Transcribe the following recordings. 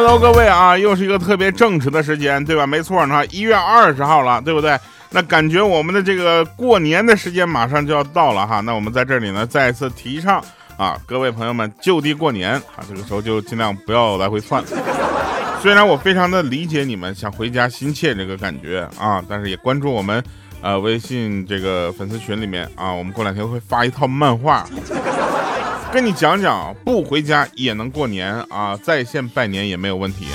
Hello，各位啊，又是一个特别正直的时间，对吧？没错呢，一月二十号了，对不对？那感觉我们的这个过年的时间马上就要到了哈。那我们在这里呢，再次提倡啊，各位朋友们就地过年啊，这个时候就尽量不要来回窜。虽然我非常的理解你们想回家心切这个感觉啊，但是也关注我们呃微信这个粉丝群里面啊，我们过两天会发一套漫画。跟你讲讲，不回家也能过年啊！在线拜年也没有问题。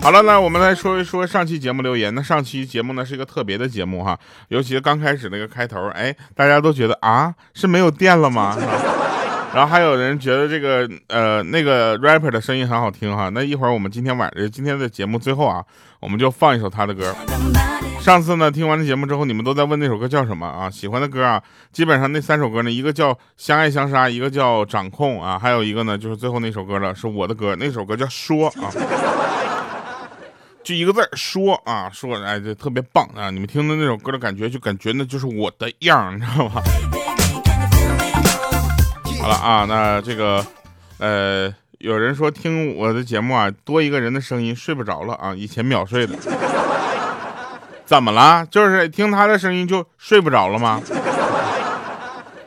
好了，那我们来说一说上期节目留言。那上期节目呢是一个特别的节目哈，尤其刚开始那个开头，哎，大家都觉得啊是没有电了吗？然后还有人觉得这个呃那个 rapper 的声音很好听哈。那一会儿我们今天晚上今天的节目最后啊，我们就放一首他的歌。上次呢，听完了节目之后，你们都在问那首歌叫什么啊？喜欢的歌啊，基本上那三首歌呢，一个叫《相爱相杀》，一个叫《掌控》啊，还有一个呢，就是最后那首歌了，是我的歌，那首歌叫《说》啊，就一个字儿说啊，说，哎，这特别棒啊！你们听的那首歌的感觉，就感觉那就是我的样，你知道吗？好了啊，那这个，呃，有人说听我的节目啊，多一个人的声音睡不着了啊，以前秒睡的。怎么了？就是听他的声音就睡不着了吗？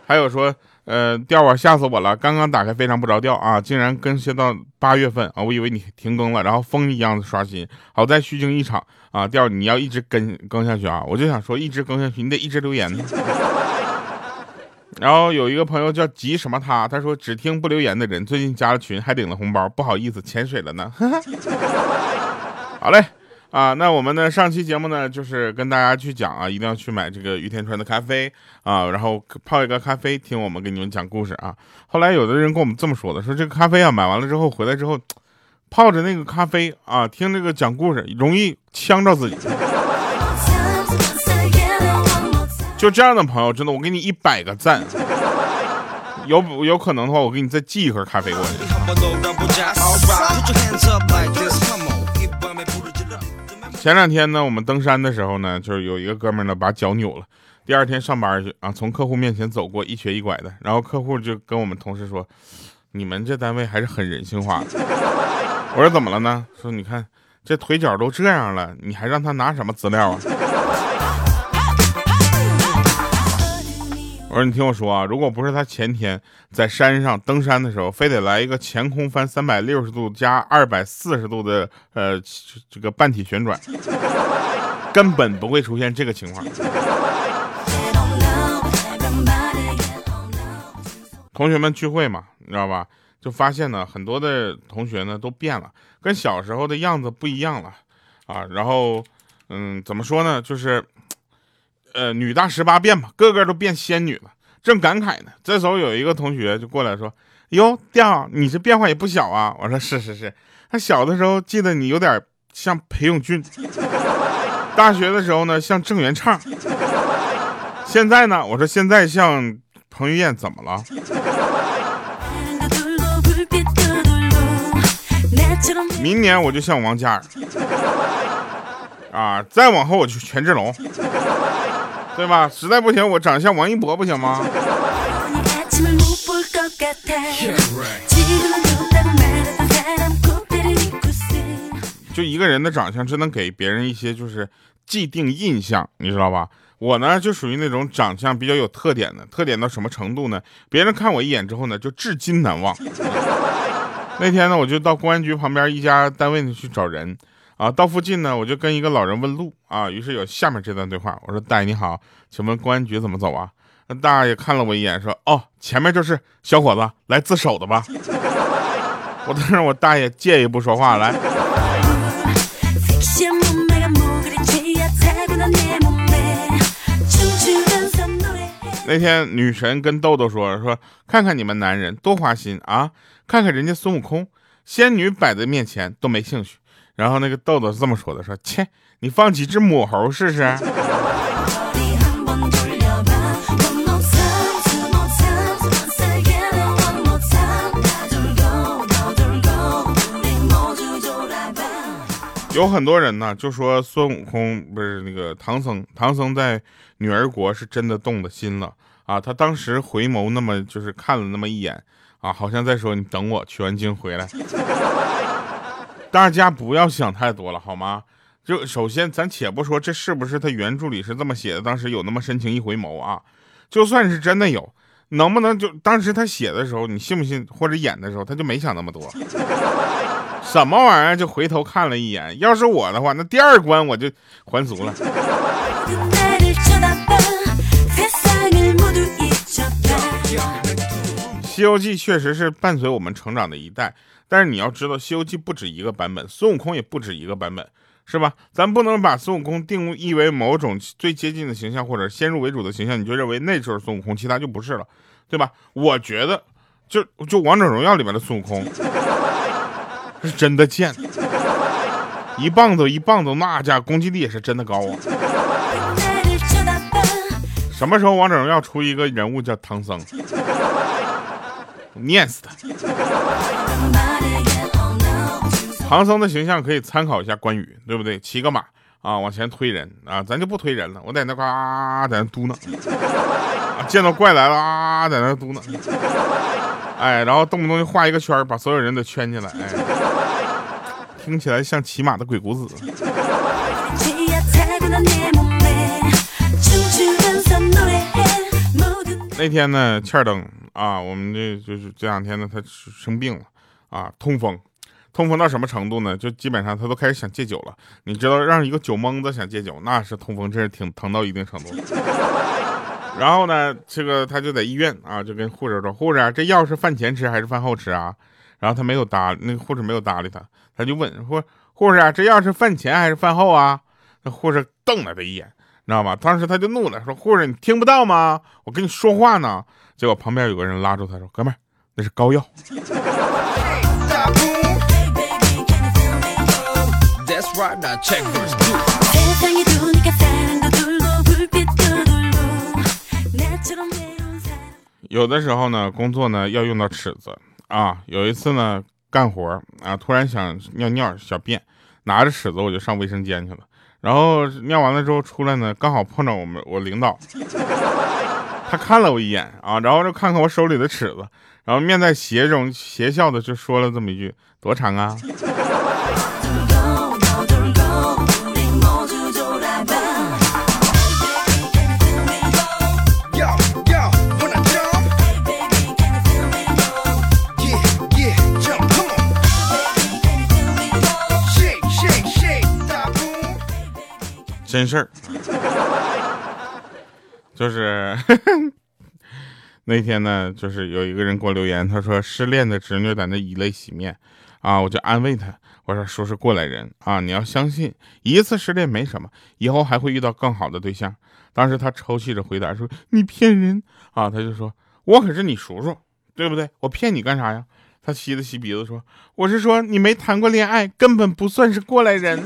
还有说，呃，调啊，吓死我了！刚刚打开非常不着调啊，竟然更新到八月份啊！我以为你停更了，然后疯一样的刷新，好在虚惊一场啊！调你要一直更更下去啊！我就想说，一直更下去，你得一直留言呢。然后有一个朋友叫急什么他，他说只听不留言的人，最近加了群还领了红包，不好意思潜水了呢。好嘞。啊，那我们呢？上期节目呢，就是跟大家去讲啊，一定要去买这个于田川的咖啡啊，然后泡一个咖啡，听我们给你们讲故事啊。后来有的人跟我们这么说的，说这个咖啡啊，买完了之后回来之后，泡着那个咖啡啊，听这个讲故事，容易呛着自己。就这样的朋友，真的，我给你一百个赞。有有可能的话，我给你再寄一盒咖啡过去。前两天呢，我们登山的时候呢，就是有一个哥们呢把脚扭了，第二天上班去啊，从客户面前走过，一瘸一拐的，然后客户就跟我们同事说：“你们这单位还是很人性化的。”我说：“怎么了呢？”说：“你看这腿脚都这样了，你还让他拿什么资料啊？”我说你听我说啊，如果不是他前天在山上登山的时候，非得来一个前空翻三百六十度加二百四十度的呃这个半体旋转，根本不会出现这个情况。同学们聚会嘛，你知道吧？就发现呢，很多的同学呢都变了，跟小时候的样子不一样了啊。然后嗯，怎么说呢？就是。呃，女大十八变吧，个个都变仙女了，正感慨呢。这时候有一个同学就过来说：“哟，调，你这变化也不小啊。”我说：“是是是。”他小的时候记得你有点像裴勇俊，大学的时候呢像郑元畅，现在呢，我说现在像彭于晏，怎么了？明年我就像王嘉尔，啊，再往后我就权志龙。对吧？实在不行，我长得像王一博不行吗？就一个人的长相，真能给别人一些就是既定印象，你知道吧？我呢，就属于那种长相比较有特点的，特点到什么程度呢？别人看我一眼之后呢，就至今难忘。那天呢，我就到公安局旁边一家单位呢去找人。啊，到附近呢，我就跟一个老人问路啊，于是有下面这段对话。我说：“大爷你好，请问公安局怎么走啊？”那大爷看了我一眼，说：“哦，前面就是小伙子来自首的吧？” 我当时我大爷借一步说话来。那天女神跟豆豆说：“说看看你们男人多花心啊，看看人家孙悟空，仙女摆在面前都没兴趣。”然后那个豆豆是这么说的：“说切，你放几只母猴试试。”有很多人呢就说孙悟空不是那个唐僧，唐僧在女儿国是真的动了心了啊！他当时回眸那么就是看了那么一眼啊，好像在说：“你等我取完经回来。”大家不要想太多了，好吗？就首先，咱且不说这是不是他原著里是这么写的，当时有那么深情一回眸啊？就算是真的有，能不能就当时他写的时候，你信不信？或者演的时候，他就没想那么多？什么玩意儿？就回头看了一眼。要是我的话，那第二关我就还俗了。西游记确实是伴随我们成长的一代，但是你要知道，西游记不止一个版本，孙悟空也不止一个版本。是吧？咱不能把孙悟空定义为某种最接近的形象，或者先入为主的形象，你就认为那就是孙悟空，其他就不是了，对吧？我觉得，就就王者荣耀里面的孙悟空，是真的贱，一棒子一棒子，那家攻击力也是真的高啊。什么时候王者荣耀出一个人物叫唐僧？念死他！唐僧的形象可以参考一下关羽，对不对？骑个马啊，往前推人啊，咱就不推人了，我在那嘎在那嘟囔，见到怪来了啊，在那嘟囔，哎，然后动不动就画一个圈，把所有人都圈起来，哎，听起来像骑马的鬼谷子。那天呢，欠灯啊，我们这就是这两天呢，他生病了啊，痛风。痛风到什么程度呢？就基本上他都开始想戒酒了。你知道，让一个酒蒙子想戒酒，那是痛风，真是挺疼到一定程度。然后呢，这个他就在医院啊，就跟护士说：“护士啊，这药是饭前吃还是饭后吃啊？”然后他没有搭，那个护士没有搭理他，他就问说：“护士啊，这药是饭前还是饭后啊？”那护士瞪了他一眼，知道吗？当时他就怒了，说：“护士，你听不到吗？我跟你说话呢。”结果旁边有个人拉住他说：“哥们儿，那是膏药。”有的时候呢，工作呢要用到尺子啊。有一次呢，干活啊，突然想尿尿小便，拿着尺子我就上卫生间去了。然后尿完了之后出来呢，刚好碰到我们我领导，他看了我一眼啊，然后就看看我手里的尺子，然后面带邪容邪笑的就说了这么一句：“多长啊？”真事儿，就是那天呢，就是有一个人给我留言，他说失恋的侄女在那以泪洗面，啊，我就安慰他，我说说是过来人啊，你要相信，一次失恋没什么，以后还会遇到更好的对象。当时他抽泣着回答说：“你骗人啊！”他就说：“我可是你叔叔，对不对？我骗你干啥呀？”他吸了吸鼻子说：“我是说你没谈过恋爱，根本不算是过来人。”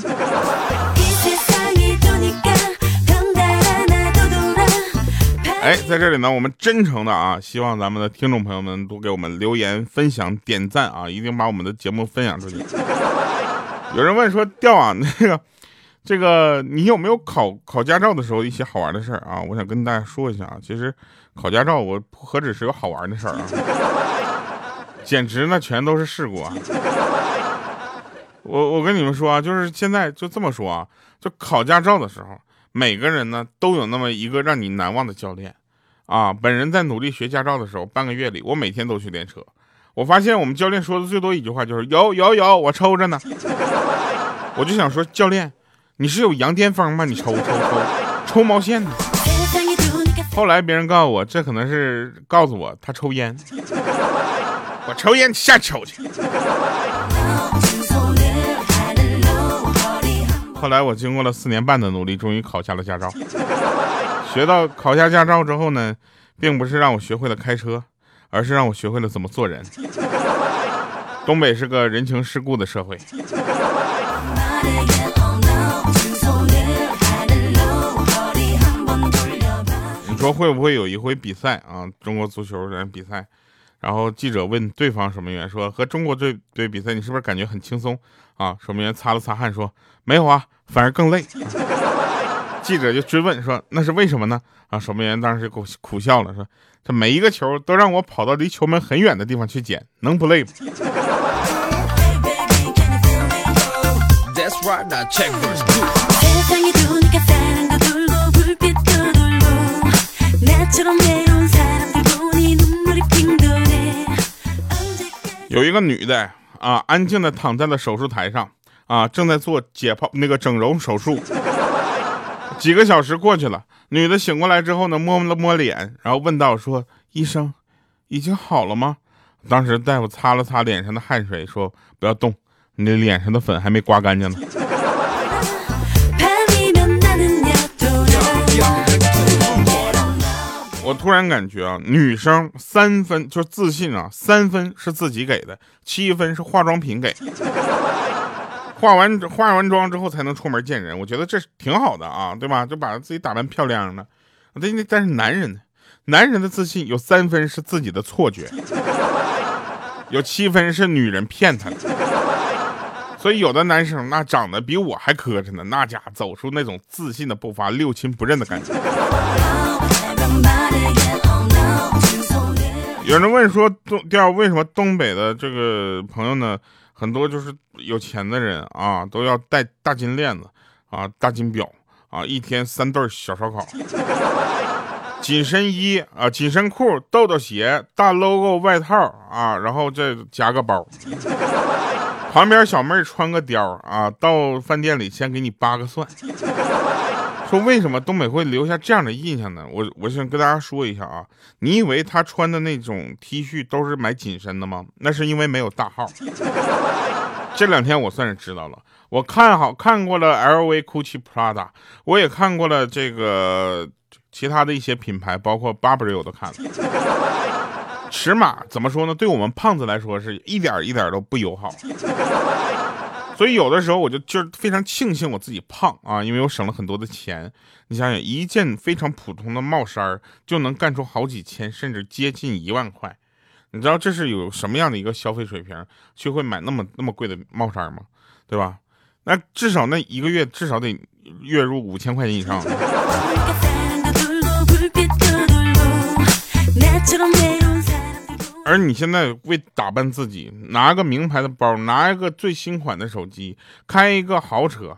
哎，在这里呢，我们真诚的啊，希望咱们的听众朋友们多给我们留言、分享、点赞啊，一定把我们的节目分享出去。有人问说，调啊，那个，这个你有没有考考驾照的时候一些好玩的事儿啊？我想跟大家说一下啊，其实考驾照我何止是有好玩的事儿啊，简直呢全都是事故啊。我我跟你们说啊，就是现在就这么说啊，就考驾照的时候。每个人呢都有那么一个让你难忘的教练，啊，本人在努力学驾照的时候，半个月里我每天都去练车。我发现我们教练说的最多一句话就是有有有，我抽着呢。我就想说，教练，你是有羊癫疯吗？你抽抽抽抽毛线呢？后来别人告诉我，这可能是告诉我他抽烟。我抽烟下抽去。后来我经过了四年半的努力，终于考下了驾照。学到考下驾照之后呢，并不是让我学会了开车，而是让我学会了怎么做人。东北是个人情世故的社会。你说会不会有一回比赛啊？中国足球人比赛。然后记者问对方守门员说：“和中国队队比赛，你是不是感觉很轻松啊？”守门员擦了擦汗说：“没有啊，反而更累。”记者就追问说：“那是为什么呢？”啊，守门员当时苦苦笑了，说：“这每一个球都让我跑到离球门很远的地方去捡，能不累吗？” 有一个女的啊，安静的躺在了手术台上啊，正在做解剖那个整容手术。几个小时过去了，女的醒过来之后呢，摸了摸脸，然后问道：“说医生，已经好了吗？”当时大夫擦了擦脸上的汗水，说：“不要动，你脸上的粉还没刮干净呢。”我突然感觉啊，女生三分就是自信啊，三分是自己给的，七分是化妆品给。化完化完妆之后才能出门见人，我觉得这挺好的啊，对吧？就把自己打扮漂亮了。但但是男人呢？男人的自信有三分是自己的错觉，有七分是女人骗他的。所以有的男生那长得比我还磕碜呢，那家走出那种自信的步伐，六亲不认的感觉。有人问说东第二为什么东北的这个朋友呢，很多就是有钱的人啊，都要戴大金链子啊，大金表啊，一天三顿小烧烤，紧身衣啊，紧身裤，豆豆鞋，大 logo 外套啊，然后再加个包。旁边小妹穿个貂啊，到饭店里先给你扒个蒜。说为什么东北会留下这样的印象呢？我我想跟大家说一下啊，你以为他穿的那种 T 恤都是买紧身的吗？那是因为没有大号。这两天我算是知道了，我看好看过了 LV、GUCCI、Prada，我也看过了这个其他的一些品牌，包括 Burberry 我都看了。尺码怎么说呢？对我们胖子来说是一点一点都不友好，所以有的时候我就就是非常庆幸我自己胖啊，因为我省了很多的钱。你想想，一件非常普通的帽衫就能干出好几千，甚至接近一万块。你知道这是有什么样的一个消费水平去会买那么那么贵的帽衫吗？对吧？那至少那一个月至少得月入五千块钱以上。而你现在为打扮自己，拿个名牌的包，拿一个最新款的手机，开一个豪车，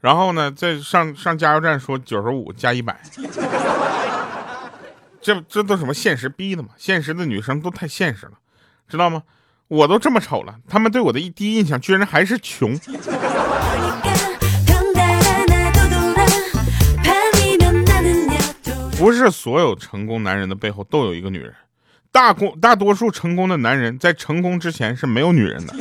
然后呢，再上上加油站说九十五加一百，这这都什么现实逼的嘛？现实的女生都太现实了，知道吗？我都这么丑了，他们对我的一第一印象居然还是穷。不是所有成功男人的背后都有一个女人。大功大多数成功的男人在成功之前是没有女人的。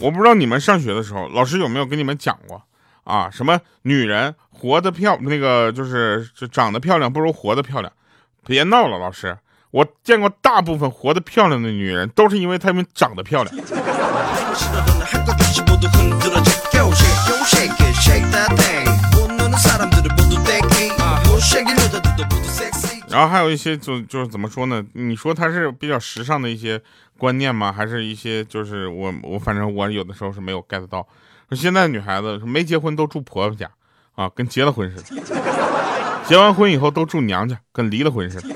我不知道你们上学的时候，老师有没有跟你们讲过啊？什么女人活得漂那个就是长得漂亮不如活得漂亮？别闹了，老师，我见过大部分活得漂亮的女人都是因为她们长得漂亮。然后还有一些就就是怎么说呢？你说他是比较时尚的一些观念吗？还是一些就是我我反正我有的时候是没有 get 到。现在女孩子没结婚都住婆婆家啊，跟结了婚似的；结完婚以后都住娘家，跟离了婚似的。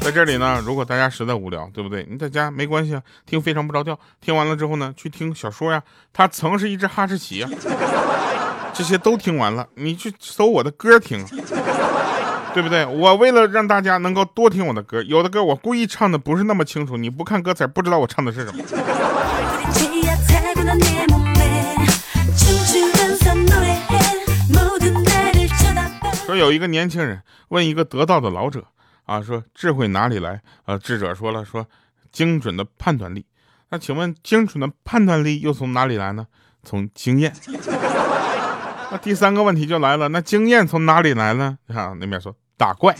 在这里呢，如果大家实在无聊，对不对？你在家没关系啊，听非常不着调。听完了之后呢，去听小说呀。他曾是一只哈士奇呀。这些都听完了，你去搜我的歌听，对不对？我为了让大家能够多听我的歌，有的歌我故意唱的不是那么清楚，你不看歌词不知道我唱的是什么。说有一个年轻人问一个得道的老者啊，说智慧哪里来？啊，智者说了，说精准的判断力。那请问精准的判断力又从哪里来呢？从经验。那第三个问题就来了，那经验从哪里来呢？你看那边说打怪。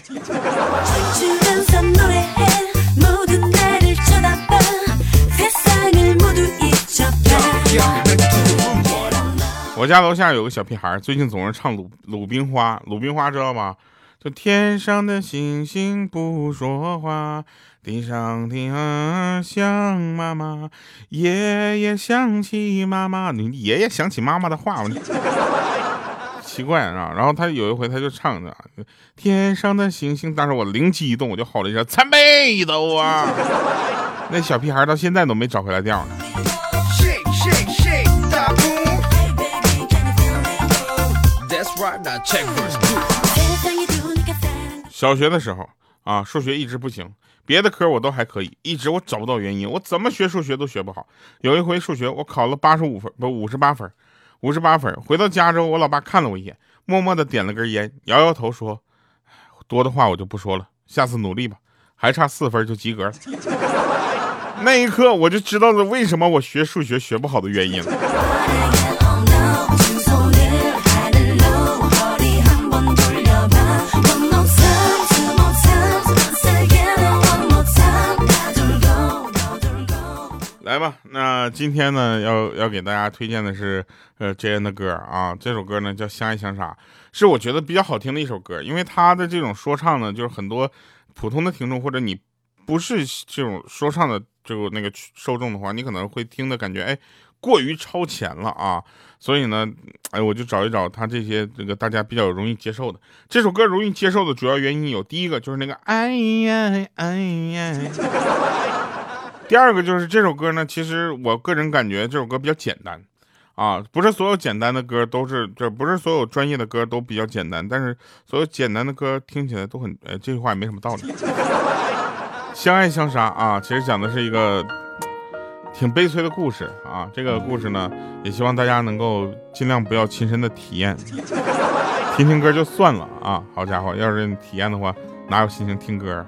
我家楼下有个小屁孩，最近总是唱鲁鲁冰花，鲁冰花知道吧？就天上的星星不说话，地上的儿想妈妈，爷爷想起妈妈，你爷爷想起妈妈的话，奇怪啊！然后他有一回他就唱着天上的星星，当时我灵机一动，我就吼了一声参北斗啊！那小屁孩到现在都没找回来调呢。小学的时候啊，数学一直不行，别的科我都还可以，一直我找不到原因，我怎么学数学都学不好。有一回数学我考了八十五分，不五十八分，五十八分。回到家之后，我老爸看了我一眼，默默的点了根烟，摇摇头说：“多的话我就不说了，下次努力吧，还差四分就及格了。”那一刻我就知道了为什么我学数学学不好的原因。今天呢，要要给大家推荐的是呃 J N 的歌啊，这首歌呢叫《相爱相杀》，是我觉得比较好听的一首歌，因为他的这种说唱呢，就是很多普通的听众或者你不是这种说唱的这个那个受众的话，你可能会听的感觉哎过于超前了啊，所以呢，哎我就找一找他这些这个大家比较容易接受的这首歌容易接受的主要原因有第一个就是那个哎呀哎呀。第二个就是这首歌呢，其实我个人感觉这首歌比较简单，啊，不是所有简单的歌都是，这不是所有专业的歌都比较简单，但是所有简单的歌听起来都很，呃，这句话也没什么道理。相爱相杀啊，其实讲的是一个挺悲催的故事啊，这个故事呢，也希望大家能够尽量不要亲身的体验，听听歌就算了啊。好家伙，要是你体验的话，哪有心情听歌啊？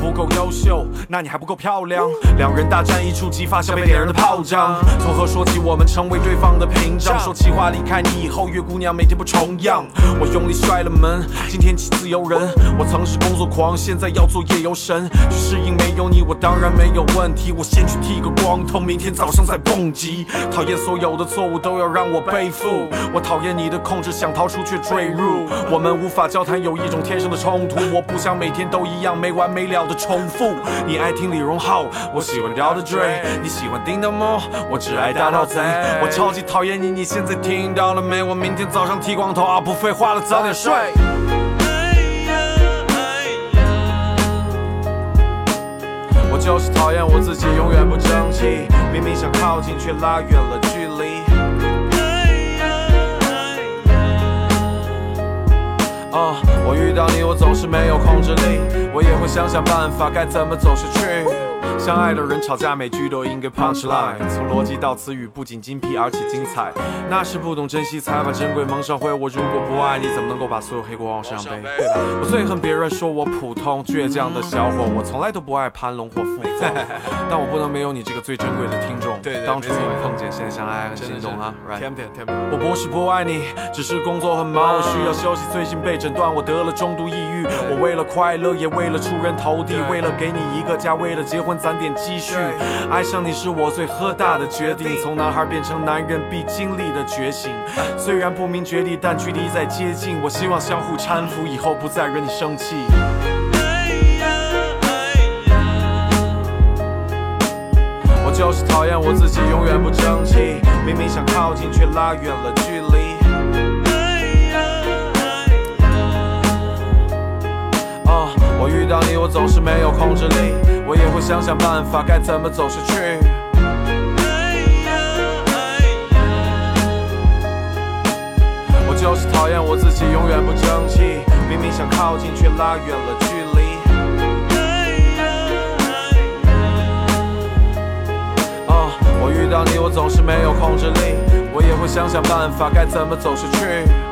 我不够优秀，那你还不够漂亮。两人大战一触即发，像被点燃的炮仗。从何说起，我们成为对方的屏障？说气话，离开你以后，月姑娘每天不重样。我用力摔了门，今天起自由人。我曾是工作狂，现在要做夜游神。去适应没有你，我当然没有问题。我先去剃个光头，明天早上再蹦极。讨厌所有的错误都要让我背负。我讨厌你的控制，想逃出却坠入。我们无法交谈，有一种天生的冲突。我不想每天都一样没完没了。的重复，你爱听李荣浩，我喜欢吊的坠，你喜欢叮当猫，我只爱大盗贼。我超级讨厌你，你现在听到了没？我明天早上剃光头啊，不废话了，早点睡。我就是讨厌我自己，永远不争气，明明想靠近，却拉远了距离。啊。我遇到你，我总是没有控制力，我也会想想办法，该怎么走下去。相爱的人吵架，每句都应该 punch line。从逻辑到词语，不仅精辟，而且精彩。那是不懂珍惜，才把珍贵蒙上灰。我如果不爱你，怎么能够把所有黑锅往身上背？我最恨别人说我普通倔强的小伙，我从来都不爱攀龙或附凤。但我不能没有你这个最珍贵的听众。对当初碰见，现在相爱很心动啊。我不是不爱你，只是工作很忙，我需要休息。最近被诊断我得了中度抑郁。我为了快乐，也为了出人头地，为了给你一个家，为了结婚攒。点积蓄，爱上你是我最喝大的决定，从男孩变成男人必经历的觉醒。虽然不明觉厉，但距离在接近。我希望相互搀扶，以后不再惹你生气。我就是讨厌我自己，永远不争气。明明想靠近，却拉远了距离。哎呀哎呀啊，我遇到你，我总是没有控制力。我也会想想办法，该怎么走下去。我就是讨厌我自己，永远不争气。明明想靠近，却拉远了距离。啊，我遇到你，我总是没有控制力。我也会想想办法，该怎么走下去。